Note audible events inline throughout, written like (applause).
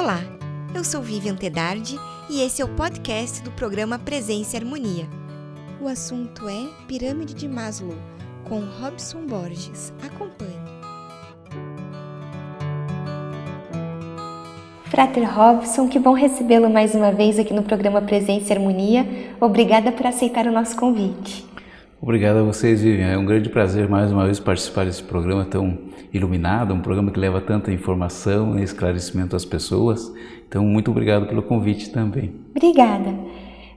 Olá, eu sou Vivian Tedardi e esse é o podcast do programa Presença e Harmonia. O assunto é Pirâmide de Maslow, com Robson Borges. Acompanhe. Frater Robson, que bom recebê-lo mais uma vez aqui no programa Presença e Harmonia. Obrigada por aceitar o nosso convite. Obrigado a vocês, Vivian. É um grande prazer mais uma vez participar desse programa tão iluminado, um programa que leva tanta informação e esclarecimento às pessoas. Então, muito obrigado pelo convite também. Obrigada.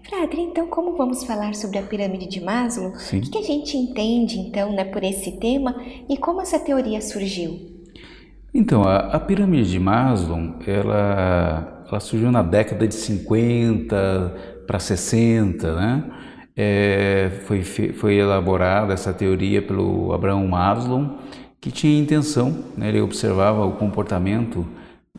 Frater, então, como vamos falar sobre a pirâmide de Maslow? Sim. O que a gente entende, então, né, por esse tema e como essa teoria surgiu? Então, a, a pirâmide de Maslow, ela, ela surgiu na década de 50 para 60, né? É, foi, foi elaborada essa teoria pelo Abraham Maslow, que tinha intenção, né, ele observava o comportamento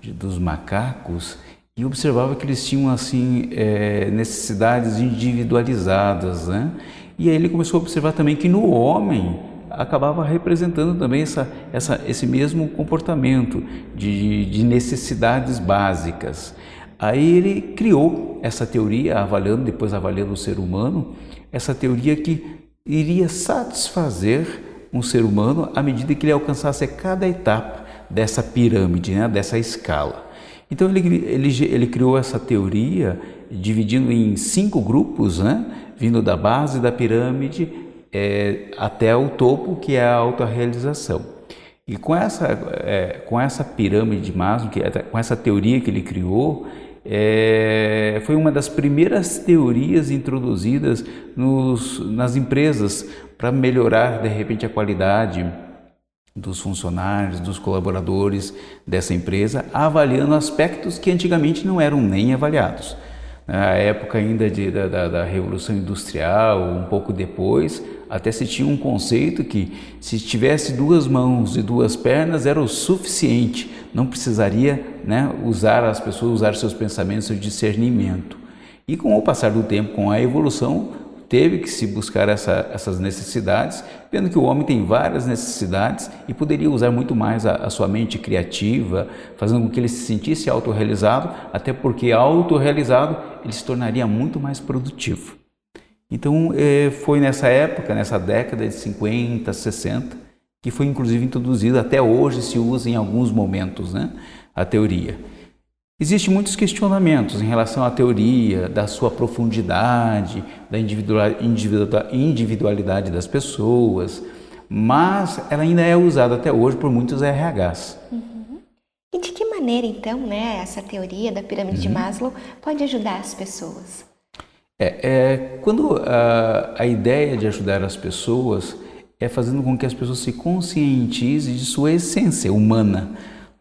de, dos macacos e observava que eles tinham assim é, necessidades individualizadas, né? E aí ele começou a observar também que no homem acabava representando também essa, essa, esse mesmo comportamento de, de necessidades básicas. Aí ele criou essa teoria, avaliando, depois avaliando o ser humano, essa teoria que iria satisfazer um ser humano à medida que ele alcançasse cada etapa dessa pirâmide, né, dessa escala. Então ele, ele, ele criou essa teoria dividindo em cinco grupos, né, vindo da base da pirâmide é, até o topo, que é a autorrealização. E com essa, é, com essa pirâmide de Maslow, que, com essa teoria que ele criou, é, foi uma das primeiras teorias introduzidas nos, nas empresas para melhorar de repente a qualidade dos funcionários, dos colaboradores dessa empresa, avaliando aspectos que antigamente não eram nem avaliados. Na época ainda de, da, da, da Revolução Industrial, um pouco depois, até se tinha um conceito que se tivesse duas mãos e duas pernas era o suficiente, não precisaria né, usar as pessoas, usar seus pensamentos, seu discernimento. E com o passar do tempo, com a evolução, teve que se buscar essa, essas necessidades, vendo que o homem tem várias necessidades e poderia usar muito mais a, a sua mente criativa, fazendo com que ele se sentisse autorrealizado, até porque autorrealizado ele se tornaria muito mais produtivo. Então, é, foi nessa época, nessa década de 50, 60, que foi inclusive introduzida, até hoje se usa em alguns momentos, né, a teoria. Existem muitos questionamentos em relação à teoria, da sua profundidade, da individualidade das pessoas, mas ela ainda é usada até hoje por muitos RHs. Uhum. E de que maneira, então, né, essa teoria da pirâmide uhum. de Maslow pode ajudar as pessoas? É, é quando a, a, ideia de ajudar as pessoas é fazendo com que as pessoas se conscientizem de sua essência humana.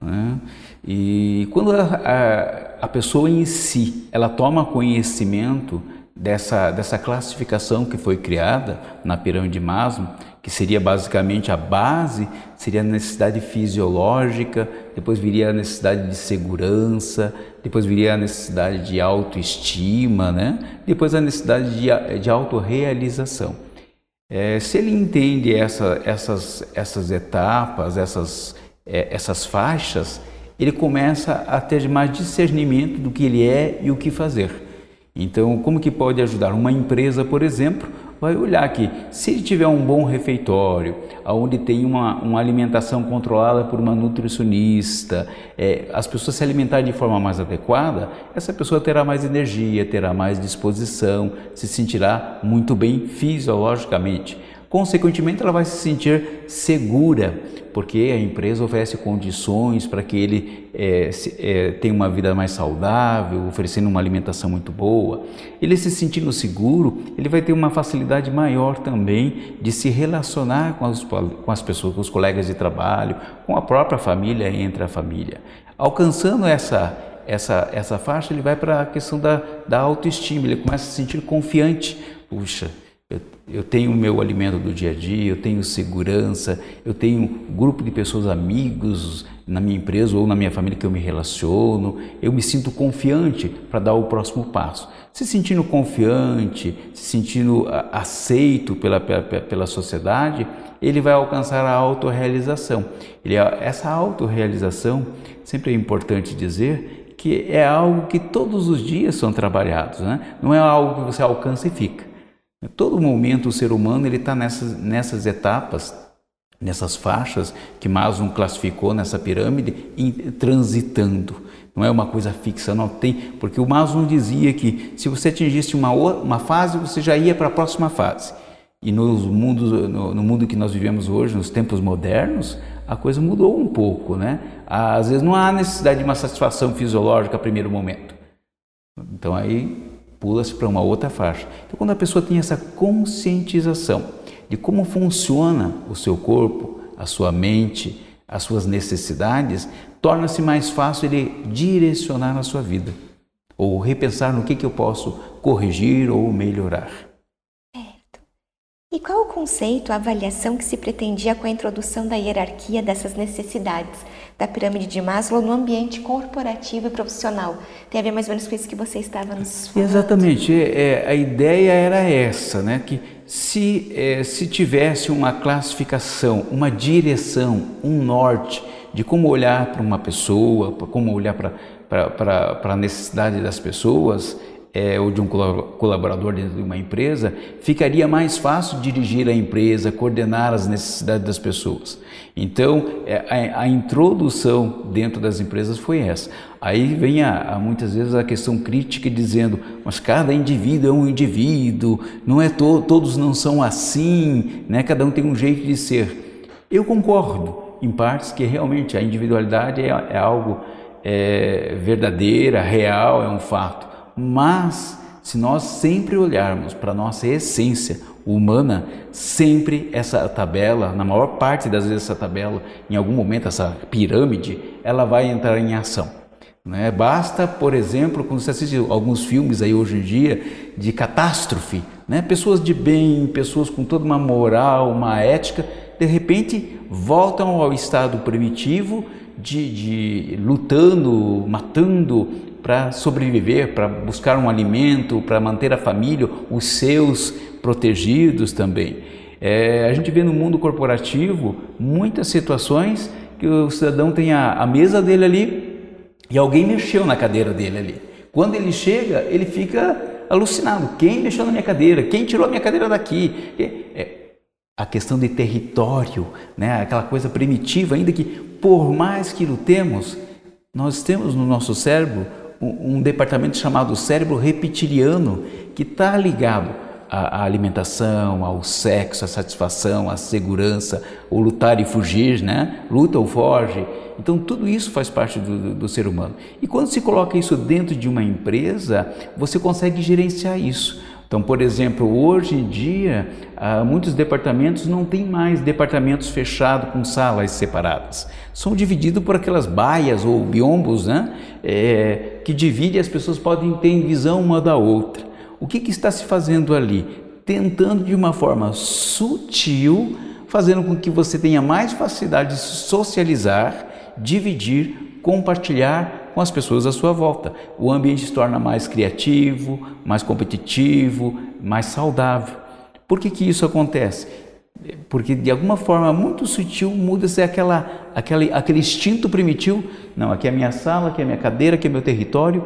Né? E quando a, a, a, pessoa em si ela toma conhecimento dessa, dessa classificação que foi criada na pirâmide de Maslow, que seria basicamente a base, seria a necessidade fisiológica, depois viria a necessidade de segurança, depois viria a necessidade de autoestima, né? depois a necessidade de, de autorrealização. É, se ele entende essa, essas, essas etapas, essas, é, essas faixas, ele começa a ter mais discernimento do que ele é e o que fazer. Então, como que pode ajudar? Uma empresa, por exemplo, vai olhar que se ele tiver um bom refeitório, onde tem uma, uma alimentação controlada por uma nutricionista, é, as pessoas se alimentarem de forma mais adequada, essa pessoa terá mais energia, terá mais disposição, se sentirá muito bem fisiologicamente. Consequentemente, ela vai se sentir segura, porque a empresa oferece condições para que ele é, se, é, tenha uma vida mais saudável, oferecendo uma alimentação muito boa. Ele se sentindo seguro, ele vai ter uma facilidade maior também de se relacionar com as, com as pessoas, com os colegas de trabalho, com a própria família, entre a família. Alcançando essa essa, essa faixa, ele vai para a questão da, da autoestima, ele começa a se sentir confiante. Puxa, eu, eu tenho o meu alimento do dia a dia, eu tenho segurança, eu tenho um grupo de pessoas amigos na minha empresa ou na minha família que eu me relaciono, eu me sinto confiante para dar o próximo passo. Se sentindo confiante, se sentindo aceito pela, pela, pela sociedade, ele vai alcançar a autorrealização. Ele, essa autorrealização, sempre é importante dizer que é algo que todos os dias são trabalhados, né? não é algo que você alcança e fica. Todo momento o ser humano ele está nessas, nessas etapas, nessas faixas que Maslow classificou nessa pirâmide, transitando. Não é uma coisa fixa, não tem, porque o Maslow dizia que se você atingisse uma, uma fase, você já ia para a próxima fase. E no mundo, no, no mundo que nós vivemos hoje, nos tempos modernos, a coisa mudou um pouco, né? Às vezes não há necessidade de uma satisfação fisiológica a primeiro momento. Então aí pula-se para uma outra faixa. Então, quando a pessoa tem essa conscientização de como funciona o seu corpo, a sua mente, as suas necessidades, torna-se mais fácil ele direcionar a sua vida ou repensar no que, que eu posso corrigir ou melhorar. E qual o conceito, a avaliação que se pretendia com a introdução da hierarquia dessas necessidades da pirâmide de Maslow no ambiente corporativo e profissional? Tem a ver mais ou menos com isso que você estava nos falando. Exatamente. É, a ideia era essa, né? que se, é, se tivesse uma classificação, uma direção, um norte de como olhar para uma pessoa, como olhar para a necessidade das pessoas, é, ou de um colaborador dentro de uma empresa, ficaria mais fácil dirigir a empresa, coordenar as necessidades das pessoas. Então, é, a, a introdução dentro das empresas foi essa. Aí vem a, a, muitas vezes a questão crítica dizendo, mas cada indivíduo é um indivíduo, não é to, todos não são assim, né? cada um tem um jeito de ser. Eu concordo, em partes, que realmente a individualidade é, é algo é, verdadeira, real, é um fato. Mas se nós sempre olharmos para a nossa essência humana, sempre essa tabela, na maior parte das vezes essa tabela, em algum momento essa pirâmide, ela vai entrar em ação. Né? Basta, por exemplo, quando você assiste alguns filmes aí hoje em dia de catástrofe, né? pessoas de bem, pessoas com toda uma moral, uma ética, de repente voltam ao estado primitivo de, de lutando, matando, para sobreviver, para buscar um alimento, para manter a família, os seus protegidos também. É, a gente vê no mundo corporativo muitas situações que o cidadão tem a, a mesa dele ali e alguém mexeu na cadeira dele ali. Quando ele chega, ele fica alucinado. Quem mexeu na minha cadeira? Quem tirou a minha cadeira daqui? É, a questão de território, né? aquela coisa primitiva, ainda que por mais que lutemos, nós temos no nosso cérebro um, departamento chamado cérebro reptiliano que está ligado à, alimentação, ao sexo, à satisfação, à segurança, o lutar e fugir, né? Luta ou foge. Então tudo isso faz parte do, do, do ser humano. E quando se coloca isso dentro de uma empresa, você consegue gerenciar isso. Então, por exemplo, hoje em dia, ah, muitos departamentos não têm mais departamentos fechados com salas separadas. São divididos por aquelas baias ou biombos né? É, que dividem as pessoas podem ter visão uma da outra. O que, que está se fazendo ali? Tentando de uma forma sutil, fazendo com que você tenha mais facilidade de socializar, dividir, compartilhar com as pessoas à sua volta. O ambiente se torna mais criativo, mais competitivo, mais saudável. Por que, que isso acontece? Porque de alguma forma muito sutil muda-se aquela, aquele, aquele instinto primitivo. Não, aqui é a minha sala, aqui é a minha cadeira, aqui é meu território.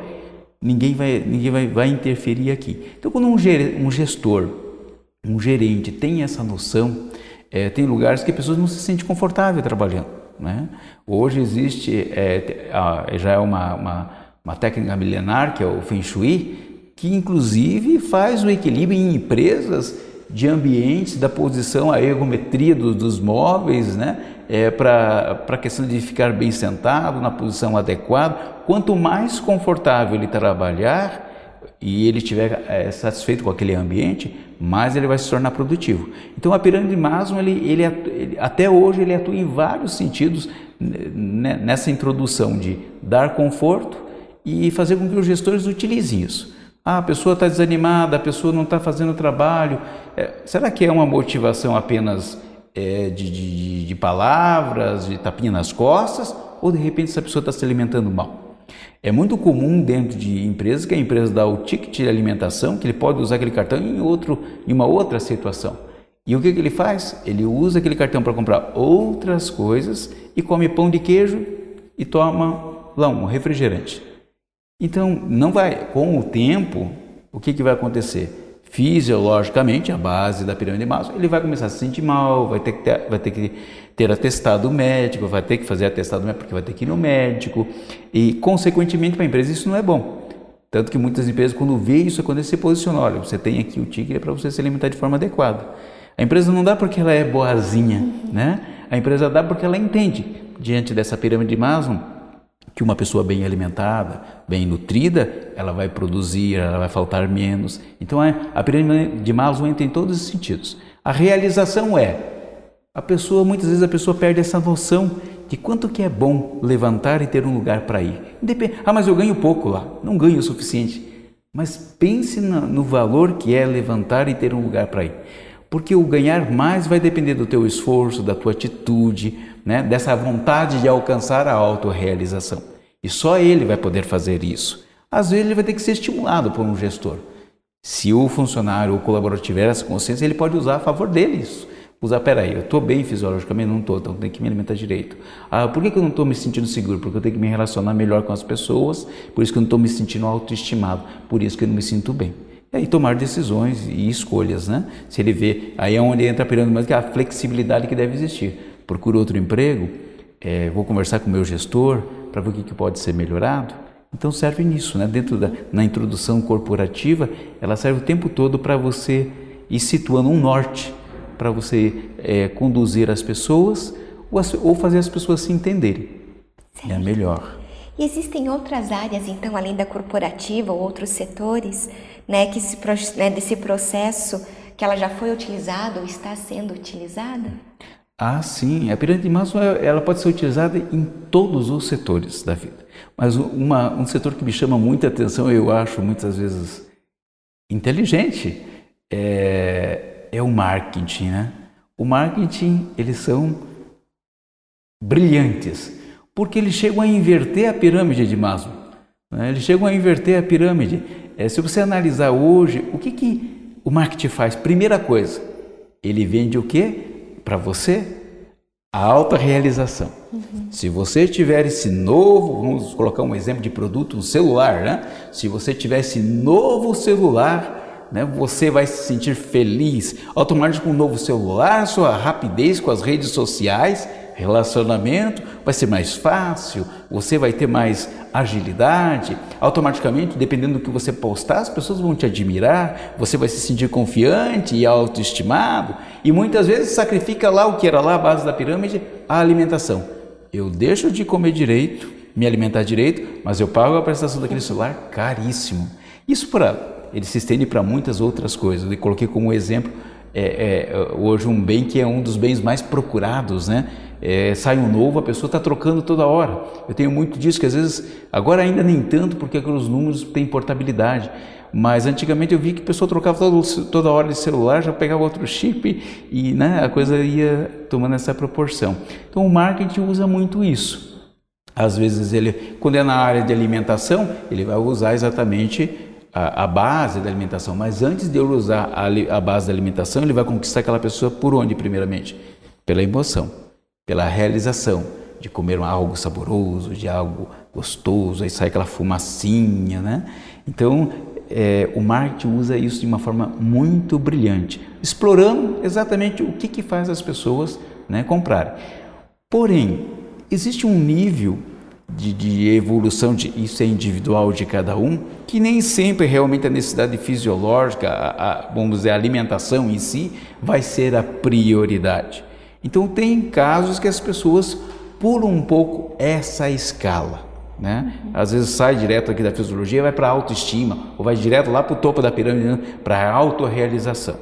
Ninguém vai, ninguém vai, vai interferir aqui. Então, quando um, um gestor, um gerente tem essa noção, é, tem lugares que as pessoas não se sentem confortáveis trabalhando. Né? Hoje existe, é, já é uma, uma, uma, técnica milenar, que é o Feng Shui, que inclusive faz o equilíbrio em empresas de ambientes, da posição, a ergometria do, dos móveis, né? é, para a questão de ficar bem sentado, na posição adequada. Quanto mais confortável ele trabalhar e ele estiver é, satisfeito com aquele ambiente, mais ele vai se tornar produtivo. Então a pirâmide de Maslow, ele, ele, ele, até hoje, ele atua em vários sentidos né, nessa introdução de dar conforto e fazer com que os gestores utilizem isso. Ah, a pessoa está desanimada, a pessoa não está fazendo trabalho. É, será que é uma motivação apenas é, de, de, de palavras, de tapinha nas costas? Ou de repente essa pessoa está se alimentando mal? É muito comum dentro de empresas que a empresa dá o ticket de alimentação, que ele pode usar aquele cartão em, outro, em uma outra situação. E o que, que ele faz? Ele usa aquele cartão para comprar outras coisas e come pão de queijo e toma lá um refrigerante. Então, não vai, com o tempo, o que, que vai acontecer? Fisiologicamente, a base da pirâmide de Maslow, ele vai começar a se sentir mal, vai ter que ter, vai ter, que ter atestado médico, vai ter que fazer atestado médico, porque vai ter que ir no médico, e, consequentemente, para a empresa isso não é bom. Tanto que muitas empresas, quando vê isso, é quando se posiciona, olha, você tem aqui o ticket para você se alimentar de forma adequada. A empresa não dá porque ela é boazinha, né? A empresa dá porque ela entende, diante dessa pirâmide de Maslow, que uma pessoa bem alimentada, bem nutrida, ela vai produzir, ela vai faltar menos. Então é, a pirâmide de Maslow entra em todos os sentidos. A realização é a pessoa, muitas vezes a pessoa perde essa noção de quanto que é bom levantar e ter um lugar para ir. Depende, ah, mas eu ganho pouco lá, não ganho o suficiente. Mas pense no valor que é levantar e ter um lugar para ir. Porque o ganhar mais vai depender do teu esforço, da tua atitude, né? dessa vontade de alcançar a autorrealização. E só ele vai poder fazer isso. Às vezes ele vai ter que ser estimulado por um gestor. Se o funcionário ou colaborador tiver essa consciência, ele pode usar a favor dele isso usar, peraí, eu estou bem fisiologicamente? Não estou, então tenho que me alimentar direito. Ah, por que, que eu não estou me sentindo seguro? Porque eu tenho que me relacionar melhor com as pessoas, por isso que eu não estou me sentindo autoestimado, por isso que eu não me sinto bem. E tomar decisões e escolhas, né? Se ele vê, aí é onde entra a pirâmide, mas que é a flexibilidade que deve existir. Procura outro emprego, é, vou conversar com o meu gestor para ver o que, que pode ser melhorado. Então serve nisso, né? Dentro da na introdução corporativa, ela serve o tempo todo para você ir situando um norte para você é, conduzir as pessoas ou, ou, fazer as pessoas se entenderem. Certo. É melhor. E existem outras áreas, então, além da corporativa ou outros setores, né, que se, né, desse processo que ela já foi utilizada ou está sendo utilizada? Ah, sim. A pirâmide de Maslow ela pode ser utilizada em todos os setores da vida. Mas uma, um setor que me chama muita atenção, eu acho muitas vezes inteligente, é, é o marketing, né? O marketing, eles são brilhantes, porque eles chegam a inverter a pirâmide de Maslow. Né? Eles chegam a inverter a pirâmide. É, se você analisar hoje, o que, que o marketing faz? Primeira coisa, ele vende o que para você? A alta realização. Uhum. Se você tiver esse novo, vamos colocar um exemplo de produto, um celular, né? Se você tiver esse novo celular, né? você vai se sentir feliz. Automaticamente com um novo celular, sua rapidez com as redes sociais, relacionamento vai ser mais fácil, você vai ter mais agilidade. Automaticamente, dependendo do que você postar, as pessoas vão te admirar, você vai se sentir confiante e autoestimado. E muitas vezes sacrifica lá o que era lá a base da pirâmide, a alimentação. Eu deixo de comer direito, me alimentar direito, mas eu pago a prestação daquele celular caríssimo. Isso para ele se estende para muitas outras coisas. Eu coloquei como exemplo é, é, hoje um bem que é um dos bens mais procurados, né? É, sai um novo, a pessoa está trocando toda hora. Eu tenho muito disso que às vezes, agora ainda nem tanto, porque os números têm portabilidade. Mas antigamente eu vi que a pessoa trocava todo, toda hora de celular, já pegava outro chip e né, a coisa ia tomando essa proporção. Então o marketing usa muito isso. Às vezes ele, quando é na área de alimentação, ele vai usar exatamente a, a, base da alimentação, mas antes de eu usar a, a base da alimentação, ele vai conquistar aquela pessoa por onde, primeiramente? Pela emoção, pela realização de comer algo saboroso, de algo gostoso, aí sai aquela fumacinha, né? Então, é, o marketing usa isso de uma forma muito brilhante, explorando exatamente o que, que faz as pessoas né, comprarem. Porém, existe um nível de, de, evolução, de, isso é individual de cada um, que nem sempre realmente a necessidade fisiológica, a, a, vamos dizer, a alimentação em si, vai ser a prioridade. Então, tem casos que as pessoas pulam um pouco essa escala. Né? Às vezes sai direto aqui da fisiologia, vai para a autoestima, ou vai direto lá para o topo da pirâmide, né? para a autorrealização.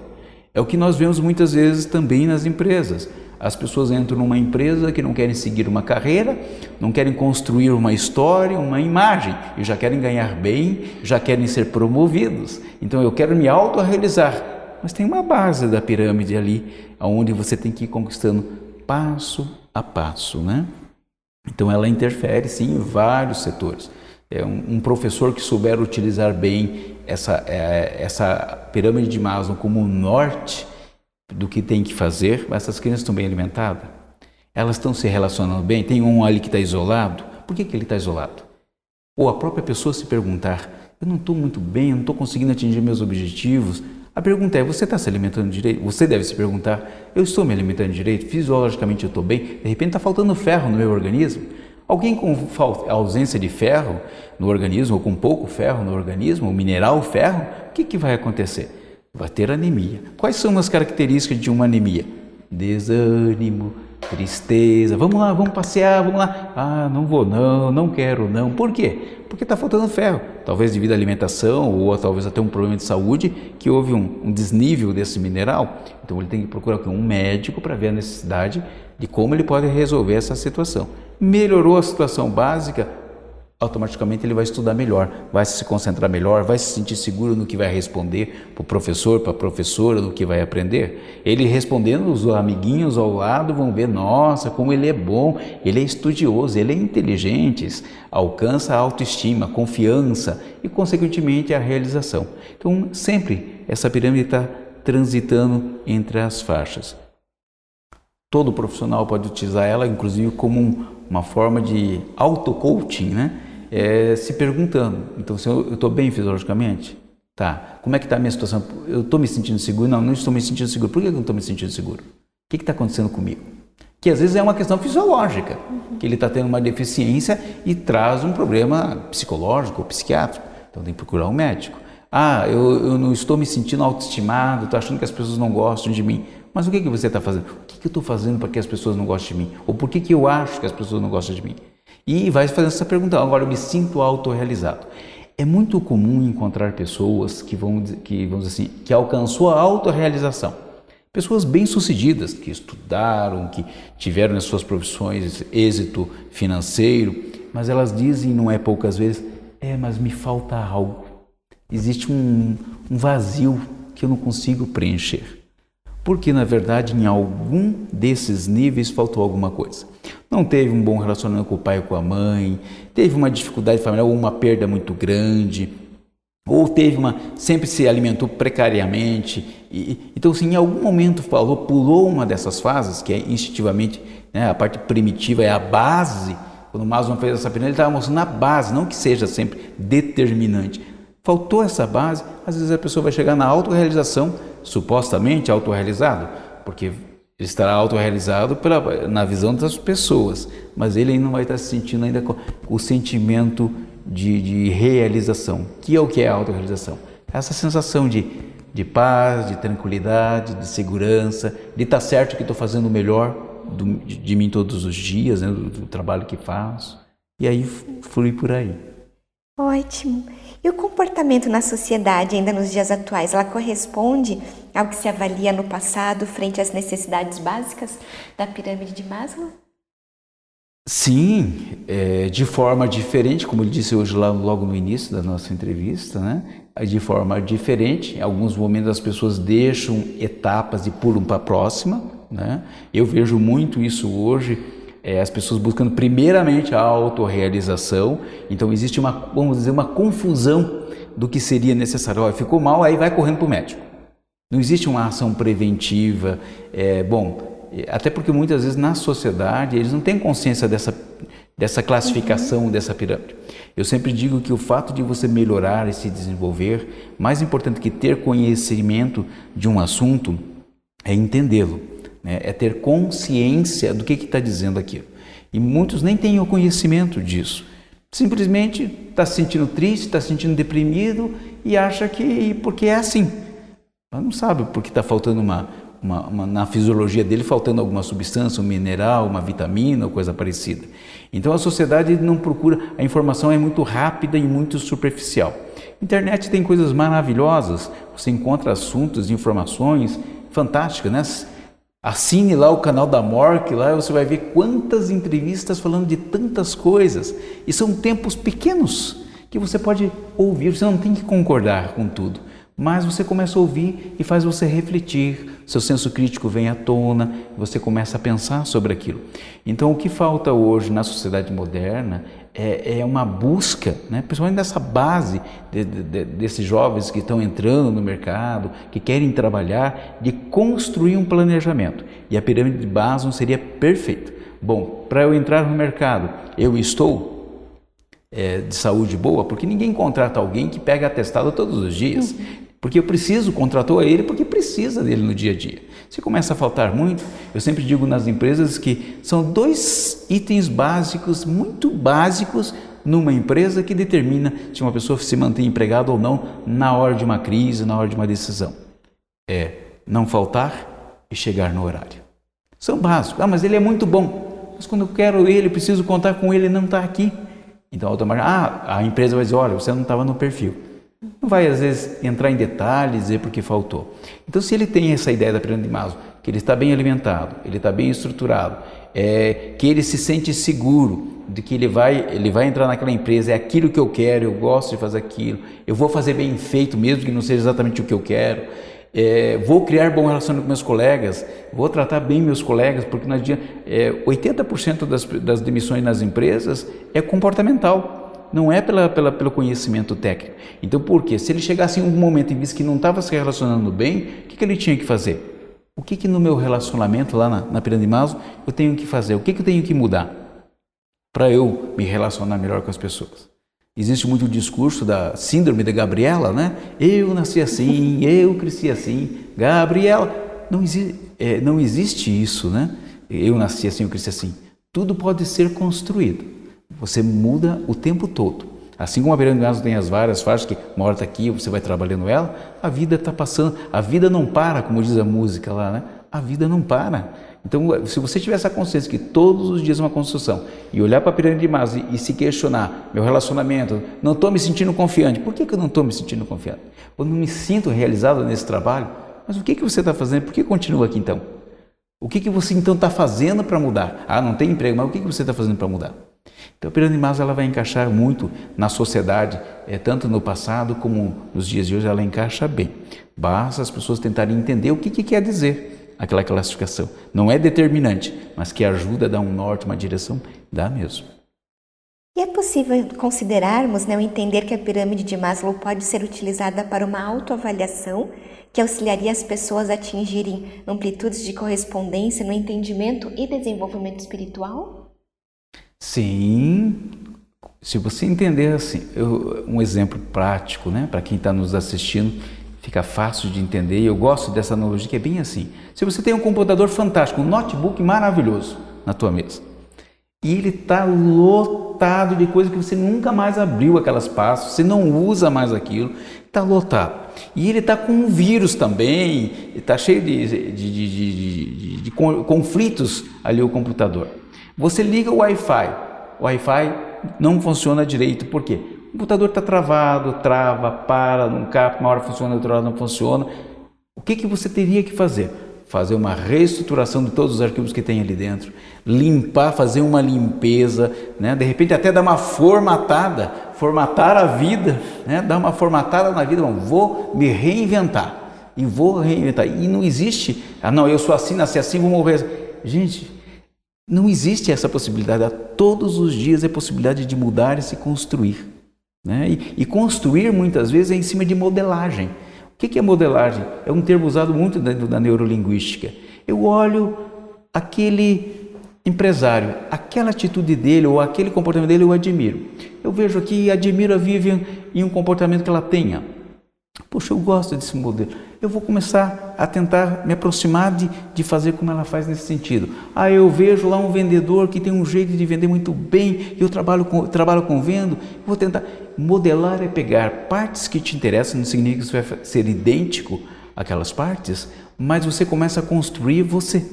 É o que nós vemos muitas vezes também nas empresas. As pessoas entram numa empresa que não querem seguir uma carreira, não querem construir uma história, uma imagem, e já querem ganhar bem, já querem ser promovidos. Então eu quero me autorrealizar. Mas tem uma base da pirâmide ali, onde você tem que ir conquistando passo a passo, né? Então ela interfere sim em vários setores. É um, um professor que souber utilizar bem essa, é, essa pirâmide de Maslow como norte, do que tem que fazer, essas crianças estão bem alimentadas? Elas estão se relacionando bem? Tem um ali que está isolado? Por que, que ele está isolado? Ou a própria pessoa se perguntar: eu não estou muito bem, eu não estou conseguindo atingir meus objetivos. A pergunta é: você está se alimentando direito? Você deve se perguntar: eu estou me alimentando direito? Fisiologicamente eu estou bem? De repente está faltando ferro no meu organismo? Alguém com ausência de ferro no organismo ou com pouco ferro no organismo, o mineral ferro, o que, que vai acontecer? Vai ter anemia. Quais são as características de uma anemia? Desânimo, tristeza. Vamos lá, vamos passear, vamos lá. Ah, não vou não, não quero não. Por quê? Porque está faltando ferro. Talvez devido à alimentação ou talvez até um problema de saúde que houve um, um desnível desse mineral. Então ele tem que procurar um médico para ver a necessidade de como ele pode resolver essa situação. Melhorou a situação básica, automaticamente ele vai estudar melhor, vai se concentrar melhor, vai se sentir seguro no que vai responder para o professor, para a professora, no que vai aprender. Ele respondendo, os amiguinhos ao lado vão ver, nossa, como ele é bom, ele é estudioso, ele é inteligente, alcança a autoestima, confiança e, consequentemente, a realização. Então, sempre essa pirâmide está transitando entre as faixas. Todo profissional pode utilizar ela, inclusive, como um, uma forma de auto-coaching, né? É, se perguntando, então, se eu estou bem fisiologicamente? Tá. Como é que está a minha situação? Eu estou me sentindo seguro? Não, não estou me sentindo seguro. Por que eu não estou me sentindo seguro? O que está acontecendo comigo? Que às vezes é uma questão fisiológica, uhum. que ele está tendo uma deficiência e traz um problema psicológico ou psiquiátrico. Então tem que procurar um médico. Ah, eu, eu não estou me sentindo autoestimado, estou achando que as pessoas não gostam de mim. Mas o que, que você está fazendo? O que, que eu estou fazendo para que as pessoas não gostem de mim? Ou por que, que eu acho que as pessoas não gostam de mim? E vai fazendo essa pergunta. Agora eu me sinto autorrealizado. É muito comum encontrar pessoas que vão, que, vamos dizer assim, que alcançou a autorrealização. Pessoas bem-sucedidas, que estudaram, que tiveram nas suas profissões êxito financeiro, mas elas dizem, não é poucas vezes, é, mas me falta algo. Existe um, um vazio que eu não consigo preencher porque na verdade em algum desses níveis faltou alguma coisa. Não teve um bom relacionamento com o pai ou com a mãe, teve uma dificuldade familiar ou uma perda muito grande, ou teve uma sempre se alimentou precariamente. E, então, assim, em algum momento falou, pulou uma dessas fases que é instintivamente né, a parte primitiva é a base. Quando Maslow fez essa pirâmide, ele estava mostrando a base, não que seja sempre determinante. Faltou essa base, às vezes a pessoa vai chegar na autorrealização supostamente autorrealizado, porque ele estará autorrealizado pela, na visão das pessoas, mas ele não vai estar se sentindo ainda com o sentimento de, de realização. Que é o que é a autorrealização? Essa sensação de, de paz, de tranquilidade, de segurança, de estar certo que estou fazendo o melhor do, de, de, mim todos os dias, né, do, do trabalho que faço. E aí flui por aí. Ótimo. E o comportamento na sociedade, ainda nos dias atuais, ela corresponde ao que se avalia no passado frente às necessidades básicas da pirâmide de Maslow? Sim, é, de forma diferente, como ele disse hoje lá, logo no início da nossa entrevista, né? de forma diferente. Em alguns momentos as pessoas deixam etapas e pulam para a próxima. Né? Eu vejo muito isso hoje é, as pessoas buscando primeiramente a autorrealização. Então existe uma, vamos dizer, uma confusão do que seria necessário. Olha, ficou mal, aí vai correndo para o médico. Não existe uma ação preventiva. É, bom, até porque muitas vezes na sociedade eles não têm consciência dessa, dessa classificação, uhum. dessa pirâmide. Eu sempre digo que o fato de você melhorar e se desenvolver, mais importante que ter conhecimento de um assunto, é entendê-lo né? é ter consciência do que está dizendo aquilo. E muitos nem têm o conhecimento disso. Simplesmente está se sentindo triste, está se sentindo deprimido e acha que porque é assim. Mas não sabe porque está faltando uma, uma, uma, na fisiologia dele faltando alguma substância, um mineral, uma vitamina ou coisa parecida. Então a sociedade não procura, a informação é muito rápida e muito superficial. Internet tem coisas maravilhosas, você encontra assuntos, informações fantásticas, né? Assine lá o canal da Mork, lá você vai ver quantas entrevistas falando de tantas coisas. E são tempos pequenos que você pode ouvir, você não tem que concordar com tudo, mas você começa a ouvir e faz você refletir, seu senso crítico vem à tona, você começa a pensar sobre aquilo. Então, o que falta hoje na sociedade moderna é, é uma busca, né, principalmente dessa base de, de, desses jovens que estão entrando no mercado, que querem trabalhar, de construir um planejamento. E a pirâmide de base não seria perfeita. Bom, para eu entrar no mercado, eu estou é, de saúde boa, porque ninguém contrata alguém que pega atestado todos os dias. Uhum. Porque eu preciso, contratou ele porque precisa dele no dia a dia. Se começa a faltar muito, eu sempre digo nas empresas que são dois itens básicos, muito básicos, numa empresa que determina se uma pessoa se mantém empregada ou não na hora de uma crise, na hora de uma decisão. É não faltar e chegar no horário. São básicos. Ah, mas ele é muito bom. Mas quando eu quero ele, preciso contar com ele, não está aqui. Então, automaticamente, ah, a empresa vai dizer, olha, você não estava no perfil. Não vai, às vezes, entrar em detalhes, dizer porque faltou. Então, se ele tem essa ideia da pirâmide de Maslow, que ele está bem alimentado, ele está bem estruturado, é, que ele se sente seguro de que ele vai, ele vai entrar naquela empresa, é aquilo que eu quero, eu gosto de fazer aquilo, eu vou fazer bem feito, mesmo que não seja exatamente o que eu quero, é, vou criar bom relacionamento com meus colegas, vou tratar bem meus colegas, porque nós, é, 80% das, das demissões nas empresas é comportamental, não é pela, pela, pelo conhecimento técnico. Então, por quê? Se ele chegasse em um momento em que não estava se relacionando bem, o que, que ele tinha que fazer? O que, que no meu relacionamento lá na, na pirâmide de Maslow eu tenho que fazer? O que, que eu tenho que mudar para eu me relacionar melhor com as pessoas? Existe muito o discurso da síndrome da Gabriela, né? Eu nasci assim, (laughs) eu cresci assim, Gabriela. Não, exi é, não existe isso, né? Eu nasci assim, eu cresci assim. Tudo pode ser construído. Você muda o tempo todo. Assim como a Beirão tem as várias faixas que uma hora está aqui, você vai trabalhando ela, a vida está passando, a vida não para, como diz a música lá, né? A vida não para. Então, se você tiver essa consciência que todos os dias é uma construção e olhar para a pirâmide de Maslow e, e, se questionar, meu relacionamento, não estou me sentindo confiante. Por que, que eu não estou me sentindo confiante? Eu não me sinto realizado nesse trabalho. Mas o que, que você está fazendo? Por que continua aqui então? O que, que você então está fazendo para mudar? Ah, não tem emprego, mas o que, que você está fazendo para mudar? Então a pirâmide de Maslow ela vai encaixar muito na sociedade, é, tanto no passado como nos dias de hoje, ela encaixa bem. Basta as pessoas tentarem entender o que, que quer dizer aquela classificação. Não é determinante, mas que ajuda a dar um norte, uma direção, dá mesmo. E é possível considerarmos, né, entender que a pirâmide de Maslow pode ser utilizada para uma autoavaliação que auxiliaria as pessoas a atingirem amplitudes de correspondência no entendimento e desenvolvimento espiritual? Sim. Se você entender assim, eu, um exemplo prático, né, para quem está nos assistindo, fica fácil de entender e eu gosto dessa analogia que é bem assim. Se você tem um computador fantástico, um notebook maravilhoso na tua mesa e ele está lotado de coisas que você nunca mais abriu aquelas pastas, você não usa mais aquilo, está lotado. E ele está com um vírus também, está cheio de, de, de, de, conflitos ali o computador. Você liga o Wi-Fi, o Wi-Fi não funciona direito, por quê? O computador está travado, trava, para, não capta, uma hora funciona, outra hora não funciona. O que, que você teria que fazer? Fazer uma reestruturação de todos os arquivos que tem ali dentro, limpar, fazer uma limpeza, né? de repente até dar uma formatada, formatar a vida, né? dar uma formatada na vida, Bom, vou me reinventar e vou reinventar. E não existe, ah não, eu sou assim, nasci assim, vou morrer. Gente, não existe essa possibilidade. Todos os dias é possibilidade de mudar e se construir. Né? E, e, construir muitas vezes é em cima de modelagem. O que, que é modelagem? É um termo usado muito dentro da neurolinguística. Eu olho aquele empresário, aquela atitude dele ou aquele comportamento dele eu admiro. Eu vejo aqui e admiro a Vivian em um comportamento que ela tenha. Poxa, eu gosto desse modelo. Eu vou começar a tentar me aproximar de, de fazer como ela faz nesse sentido. Ah, eu vejo lá um vendedor que tem um jeito de vender muito bem, eu trabalho com, trabalho com vendo, vou tentar. Modelar é pegar partes que te interessam, não significa que você vai ser idêntico àquelas partes, mas você começa a construir você.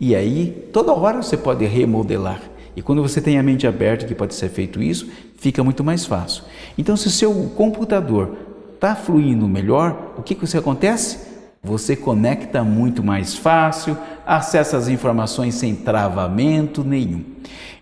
E aí, toda hora você pode remodelar. E quando você tem a mente aberta que pode ser feito isso, fica muito mais fácil. Então, se seu computador está fluindo melhor, o que, que você acontece? Você conecta muito mais fácil, acessa as informações sem travamento nenhum.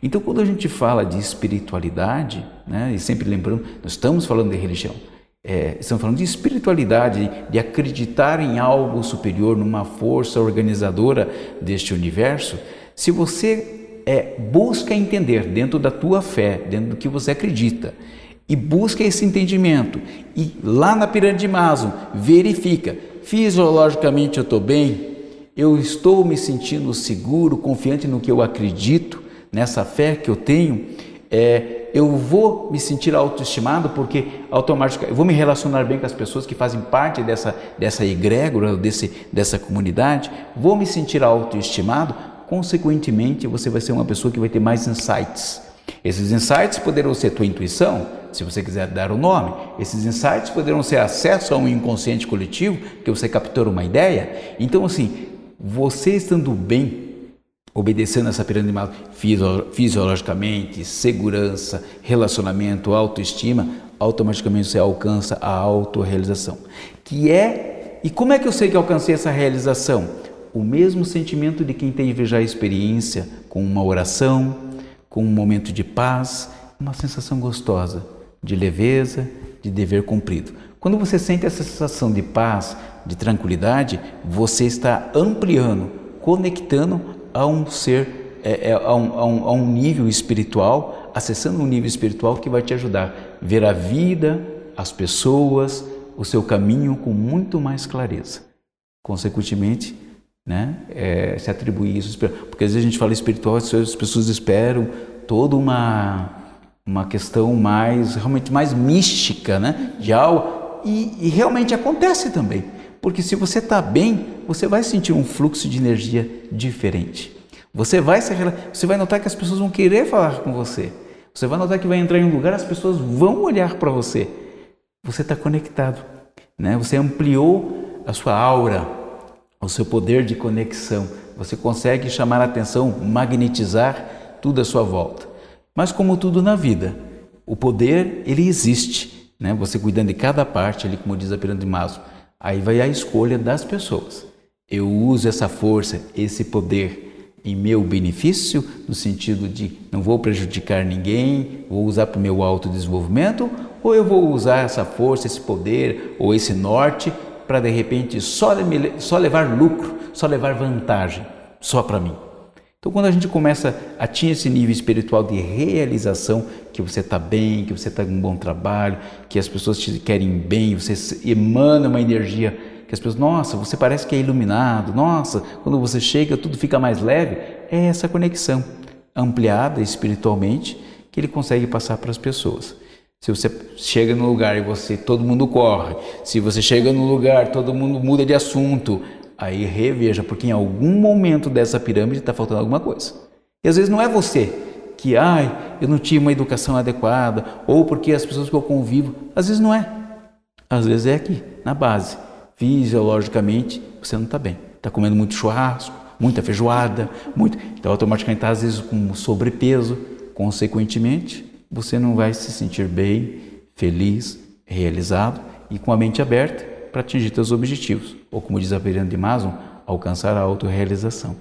Então, quando a gente fala de espiritualidade, né, e sempre lembrando, nós estamos falando de religião, é, estamos falando de espiritualidade, de acreditar em algo superior, numa força organizadora deste universo. Se você é, busca entender dentro da tua fé, dentro do que você acredita, e busca esse entendimento. E lá na pirâmide de Maslow, verifica, fisiologicamente eu estou bem, eu estou me sentindo seguro, confiante no que eu acredito, nessa fé que eu tenho. É, eu vou me sentir autoestimado porque automaticamente eu vou me relacionar bem com as pessoas que fazem parte dessa, dessa egrégora, desse, dessa comunidade, vou me sentir autoestimado, consequentemente você vai ser uma pessoa que vai ter mais insights. Esses insights poderão ser tua intuição, se você quiser dar o nome. Esses insights poderão ser acesso a um inconsciente coletivo, que você captou uma ideia. Então, assim, você estando bem, obedecendo essa pirâmide fisiologicamente, segurança, relacionamento, autoestima, automaticamente você alcança a autorrealização. Que é, e como é que eu sei que alcancei essa realização? O mesmo sentimento de quem teve já a experiência com uma oração, com um momento de paz, uma sensação gostosa de leveza, de dever cumprido. Quando você sente essa sensação de paz, de tranquilidade, você está ampliando, conectando a um ser, é, é, a, um, a, um, a um nível espiritual, acessando um nível espiritual que vai te ajudar a ver a vida, as pessoas, o seu caminho com muito mais clareza. Consequentemente, né, é, se atribui isso, porque às vezes a gente fala espiritual, as pessoas esperam toda uma uma questão mais realmente mais mística, né? De algo e, e realmente acontece também, porque se você está bem, você vai sentir um fluxo de energia diferente. Você vai se, você vai notar que as pessoas vão querer falar com você. Você vai notar que vai entrar em um lugar, as pessoas vão olhar para você. Você está conectado, né? Você ampliou a sua aura, o seu poder de conexão. Você consegue chamar a atenção, magnetizar tudo à sua volta. Mas como tudo na vida, o poder ele existe, né? Você cuidando de cada parte, ali como diz a pirâmide de Maslow, aí vai a escolha das pessoas. Eu uso essa força, esse poder em meu benefício, no sentido de não vou prejudicar ninguém, vou usar para o meu autodesenvolvimento, ou eu vou usar essa força, esse poder ou esse norte para de repente só, só levar lucro, só levar vantagem, só para mim. Então, quando a gente começa a atingir esse nível espiritual de realização, que você está bem, que você está com um bom trabalho, que as pessoas te querem bem, você emana uma energia que as pessoas, nossa, você parece que é iluminado, nossa, quando você chega tudo fica mais leve, é essa conexão ampliada espiritualmente que ele consegue passar para as pessoas. Se você chega no lugar e você todo mundo corre, se você chega no lugar todo mundo muda de assunto, Aí reveja, porque em algum momento dessa pirâmide está faltando alguma coisa. E às vezes não é você que, ai, eu não tive uma educação adequada, ou porque as pessoas que eu convivo, às vezes não é. Às vezes é aqui, na base. Fisiologicamente, você não está bem. Está comendo muito churrasco, muita feijoada, muito. Então, automaticamente está, às vezes, com sobrepeso. Consequentemente, você não vai se sentir bem, feliz, realizado e com a mente aberta para atingir seus objetivos, ou como diz a pirâmide de Mason, alcançar a autorrealização.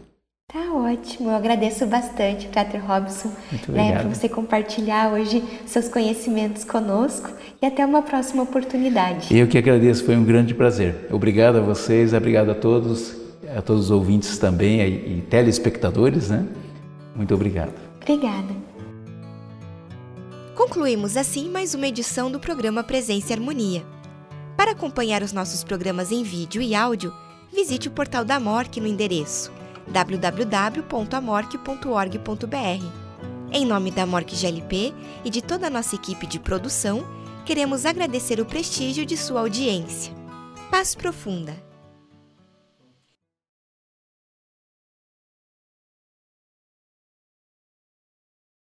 Tá ótimo, eu agradeço bastante, Frater Robson, né, por você compartilhar hoje seus conhecimentos conosco e até uma próxima oportunidade. Eu que agradeço, foi um grande prazer. Obrigado a vocês, obrigado a todos, a todos os ouvintes também e telespectadores, né? Muito obrigado. Obrigada. Concluímos assim mais uma edição do programa Presença e Harmonia. Para acompanhar os nossos programas em vídeo e áudio, visite o portal da MORC no endereço www.amorc.org.br. Em nome da MORC GLP e de toda a nossa equipe de produção, queremos agradecer o prestígio de sua audiência. Paz profunda!